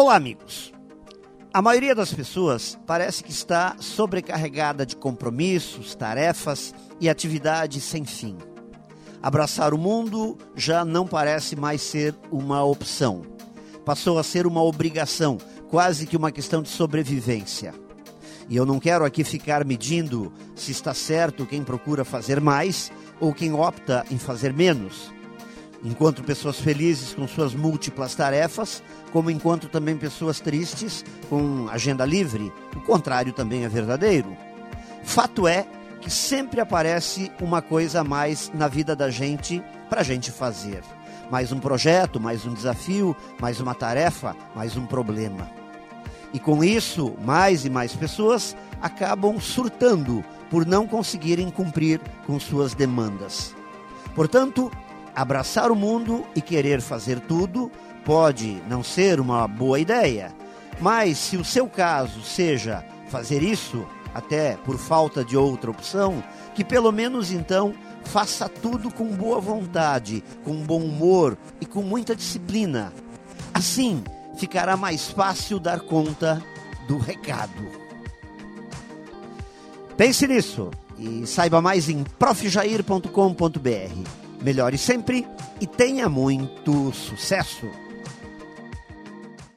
Olá, amigos. A maioria das pessoas parece que está sobrecarregada de compromissos, tarefas e atividades sem fim. Abraçar o mundo já não parece mais ser uma opção. Passou a ser uma obrigação, quase que uma questão de sobrevivência. E eu não quero aqui ficar medindo se está certo quem procura fazer mais ou quem opta em fazer menos. Encontro pessoas felizes com suas múltiplas tarefas, como encontro também pessoas tristes com agenda livre. O contrário também é verdadeiro. Fato é que sempre aparece uma coisa a mais na vida da gente para a gente fazer. Mais um projeto, mais um desafio, mais uma tarefa, mais um problema. E com isso, mais e mais pessoas acabam surtando por não conseguirem cumprir com suas demandas. Portanto, abraçar o mundo e querer fazer tudo pode não ser uma boa ideia, mas se o seu caso seja fazer isso, até por falta de outra opção, que pelo menos então faça tudo com boa vontade, com bom humor e com muita disciplina. Assim, ficará mais fácil dar conta do recado. Pense nisso e saiba mais em profjair.com.br. Melhore sempre e tenha muito sucesso!